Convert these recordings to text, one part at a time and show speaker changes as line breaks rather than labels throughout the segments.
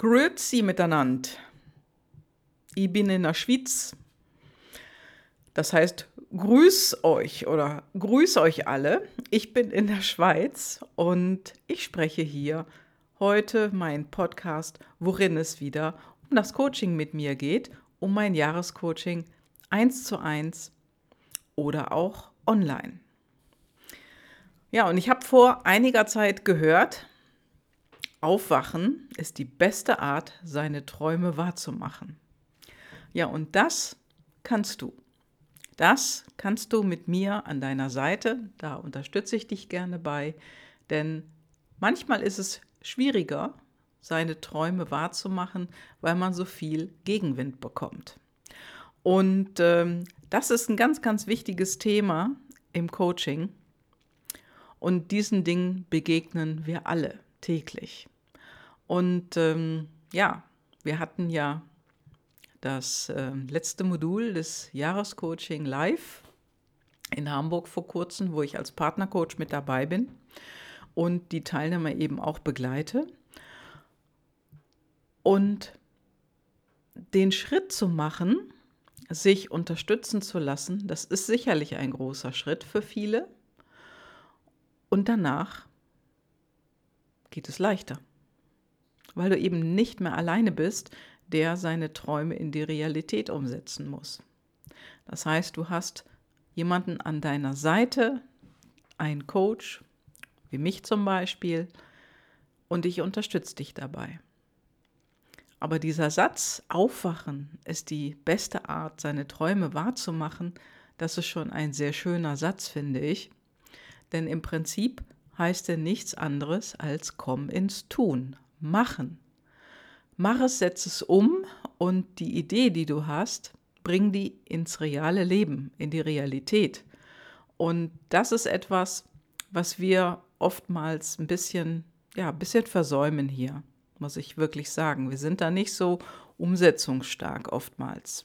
Grüezi miteinander. Ich bin in der Schweiz. Das heißt, grüß euch oder grüß euch alle. Ich bin in der Schweiz und ich spreche hier heute meinen Podcast, worin es wieder um das Coaching mit mir geht, um mein Jahrescoaching 1 zu 1 oder auch online. Ja, und ich habe vor einiger Zeit gehört, Aufwachen ist die beste Art, seine Träume wahrzumachen. Ja, und das kannst du. Das kannst du mit mir an deiner Seite. Da unterstütze ich dich gerne bei. Denn manchmal ist es schwieriger, seine Träume wahrzumachen, weil man so viel Gegenwind bekommt. Und ähm, das ist ein ganz, ganz wichtiges Thema im Coaching. Und diesen Dingen begegnen wir alle täglich. Und ähm, ja, wir hatten ja das äh, letzte Modul des Jahrescoaching live in Hamburg vor kurzem, wo ich als Partnercoach mit dabei bin und die Teilnehmer eben auch begleite. Und den Schritt zu machen, sich unterstützen zu lassen, das ist sicherlich ein großer Schritt für viele. Und danach geht es leichter weil du eben nicht mehr alleine bist, der seine Träume in die Realität umsetzen muss. Das heißt, du hast jemanden an deiner Seite, einen Coach, wie mich zum Beispiel, und ich unterstütze dich dabei. Aber dieser Satz, aufwachen, ist die beste Art, seine Träume wahrzumachen, das ist schon ein sehr schöner Satz, finde ich. Denn im Prinzip heißt er nichts anderes als komm ins Tun, machen. Mach es, setz es um und die Idee, die du hast, bring die ins reale Leben, in die Realität. Und das ist etwas, was wir oftmals ein bisschen, ja, ein bisschen versäumen hier, muss ich wirklich sagen. Wir sind da nicht so umsetzungsstark oftmals.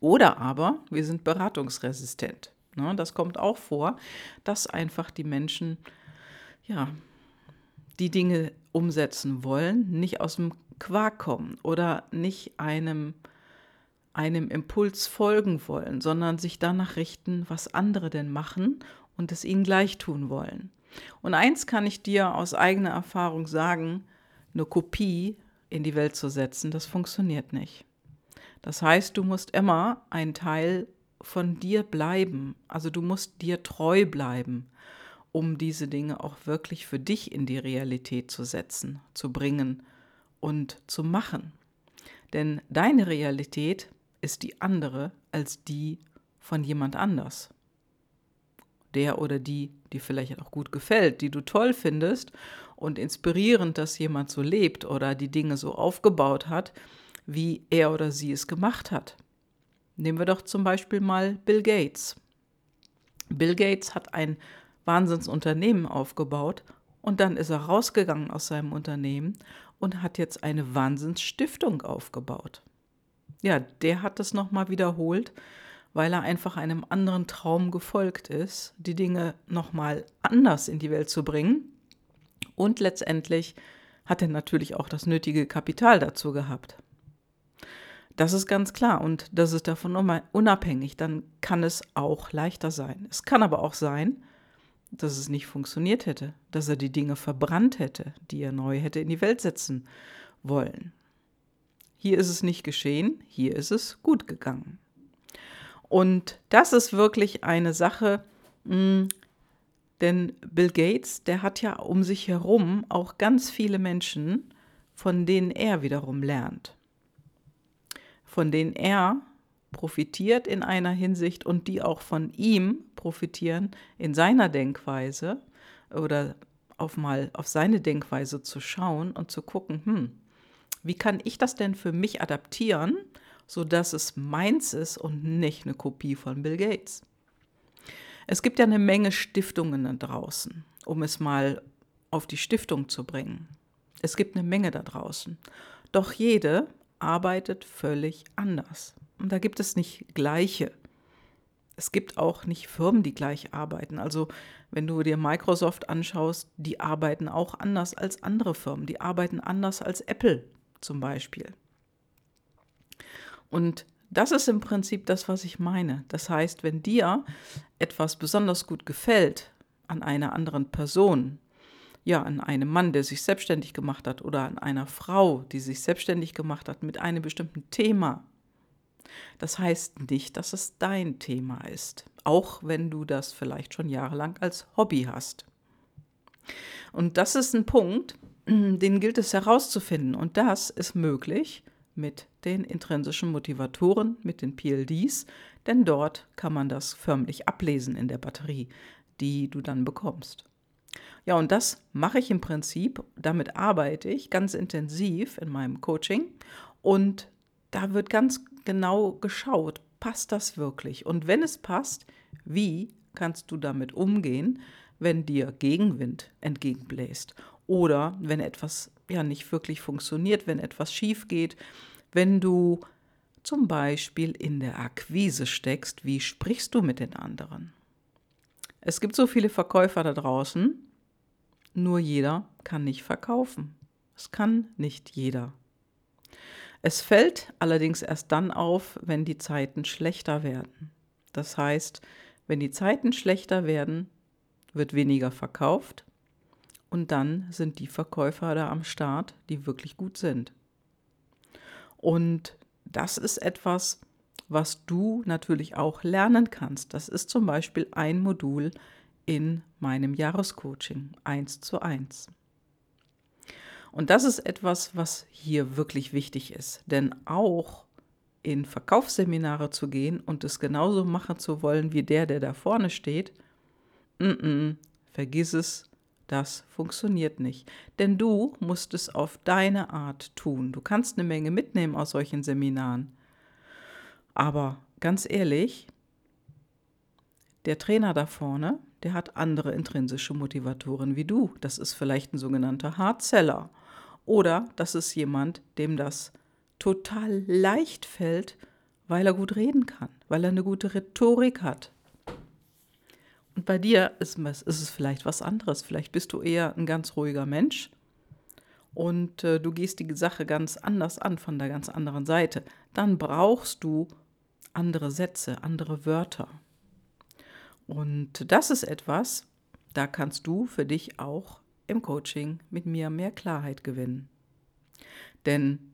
Oder aber wir sind beratungsresistent. Ne? Das kommt auch vor, dass einfach die Menschen ja, die Dinge umsetzen wollen, nicht aus dem Quark kommen oder nicht einem, einem Impuls folgen wollen, sondern sich danach richten, was andere denn machen und es ihnen gleich tun wollen. Und eins kann ich dir aus eigener Erfahrung sagen, eine Kopie in die Welt zu setzen, das funktioniert nicht. Das heißt, du musst immer ein Teil von dir bleiben. Also du musst dir treu bleiben um diese Dinge auch wirklich für dich in die Realität zu setzen, zu bringen und zu machen. Denn deine Realität ist die andere als die von jemand anders. Der oder die, die vielleicht auch gut gefällt, die du toll findest und inspirierend, dass jemand so lebt oder die Dinge so aufgebaut hat, wie er oder sie es gemacht hat. Nehmen wir doch zum Beispiel mal Bill Gates. Bill Gates hat ein Wahnsinnsunternehmen aufgebaut und dann ist er rausgegangen aus seinem Unternehmen und hat jetzt eine Wahnsinnsstiftung aufgebaut. Ja, der hat das nochmal wiederholt, weil er einfach einem anderen Traum gefolgt ist, die Dinge nochmal anders in die Welt zu bringen. Und letztendlich hat er natürlich auch das nötige Kapital dazu gehabt. Das ist ganz klar und das ist davon unabhängig. Dann kann es auch leichter sein. Es kann aber auch sein, dass es nicht funktioniert hätte, dass er die Dinge verbrannt hätte, die er neu hätte in die Welt setzen wollen. Hier ist es nicht geschehen, hier ist es gut gegangen. Und das ist wirklich eine Sache, hm, denn Bill Gates, der hat ja um sich herum auch ganz viele Menschen, von denen er wiederum lernt, von denen er profitiert in einer Hinsicht und die auch von ihm profitieren in seiner Denkweise oder auf mal auf seine Denkweise zu schauen und zu gucken, hm, wie kann ich das denn für mich adaptieren, sodass es meins ist und nicht eine Kopie von Bill Gates? Es gibt ja eine Menge Stiftungen da draußen, um es mal auf die Stiftung zu bringen. Es gibt eine Menge da draußen. Doch jede arbeitet völlig anders. Und da gibt es nicht gleiche. Es gibt auch nicht Firmen, die gleich arbeiten. Also wenn du dir Microsoft anschaust, die arbeiten auch anders als andere Firmen. Die arbeiten anders als Apple zum Beispiel. Und das ist im Prinzip das, was ich meine. Das heißt, wenn dir etwas besonders gut gefällt an einer anderen Person, ja, an einem Mann, der sich selbstständig gemacht hat oder an einer Frau, die sich selbstständig gemacht hat mit einem bestimmten Thema, das heißt nicht, dass es dein Thema ist, auch wenn du das vielleicht schon jahrelang als Hobby hast. Und das ist ein Punkt, den gilt es herauszufinden. Und das ist möglich mit den intrinsischen Motivatoren, mit den PLDs, denn dort kann man das förmlich ablesen in der Batterie, die du dann bekommst. Ja, und das mache ich im Prinzip, damit arbeite ich ganz intensiv in meinem Coaching und da wird ganz genau geschaut, passt das wirklich? Und wenn es passt, wie kannst du damit umgehen, wenn dir Gegenwind entgegenbläst oder wenn etwas ja nicht wirklich funktioniert, wenn etwas schief geht, wenn du zum Beispiel in der Akquise steckst, wie sprichst du mit den anderen? Es gibt so viele Verkäufer da draußen, nur jeder kann nicht verkaufen. Es kann nicht jeder. Es fällt allerdings erst dann auf, wenn die Zeiten schlechter werden. Das heißt, wenn die Zeiten schlechter werden, wird weniger verkauft und dann sind die Verkäufer da am Start, die wirklich gut sind. Und das ist etwas, was du natürlich auch lernen kannst. Das ist zum Beispiel ein Modul in meinem Jahrescoaching 1 zu 1. Und das ist etwas, was hier wirklich wichtig ist. Denn auch in Verkaufsseminare zu gehen und es genauso machen zu wollen wie der, der da vorne steht, mm -mm, vergiss es, das funktioniert nicht. Denn du musst es auf deine Art tun. Du kannst eine Menge mitnehmen aus solchen Seminaren. Aber ganz ehrlich, der Trainer da vorne, der hat andere intrinsische Motivatoren wie du. Das ist vielleicht ein sogenannter Hardseller. Oder das ist jemand, dem das total leicht fällt, weil er gut reden kann, weil er eine gute Rhetorik hat. Und bei dir ist, ist es vielleicht was anderes. Vielleicht bist du eher ein ganz ruhiger Mensch und äh, du gehst die Sache ganz anders an, von der ganz anderen Seite. Dann brauchst du andere Sätze, andere Wörter. Und das ist etwas, da kannst du für dich auch im Coaching mit mir mehr Klarheit gewinnen. Denn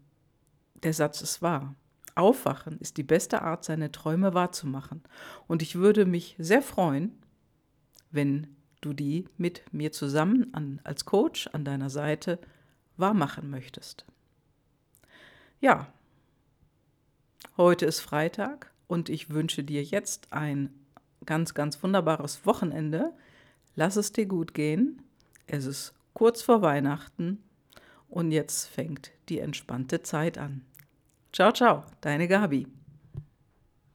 der Satz ist wahr. Aufwachen ist die beste Art, seine Träume wahrzumachen. Und ich würde mich sehr freuen, wenn du die mit mir zusammen an, als Coach an deiner Seite wahrmachen möchtest. Ja, heute ist Freitag und ich wünsche dir jetzt ein ganz, ganz wunderbares Wochenende. Lass es dir gut gehen. Es ist kurz vor Weihnachten und jetzt fängt die entspannte Zeit an. Ciao, ciao, deine Gabi.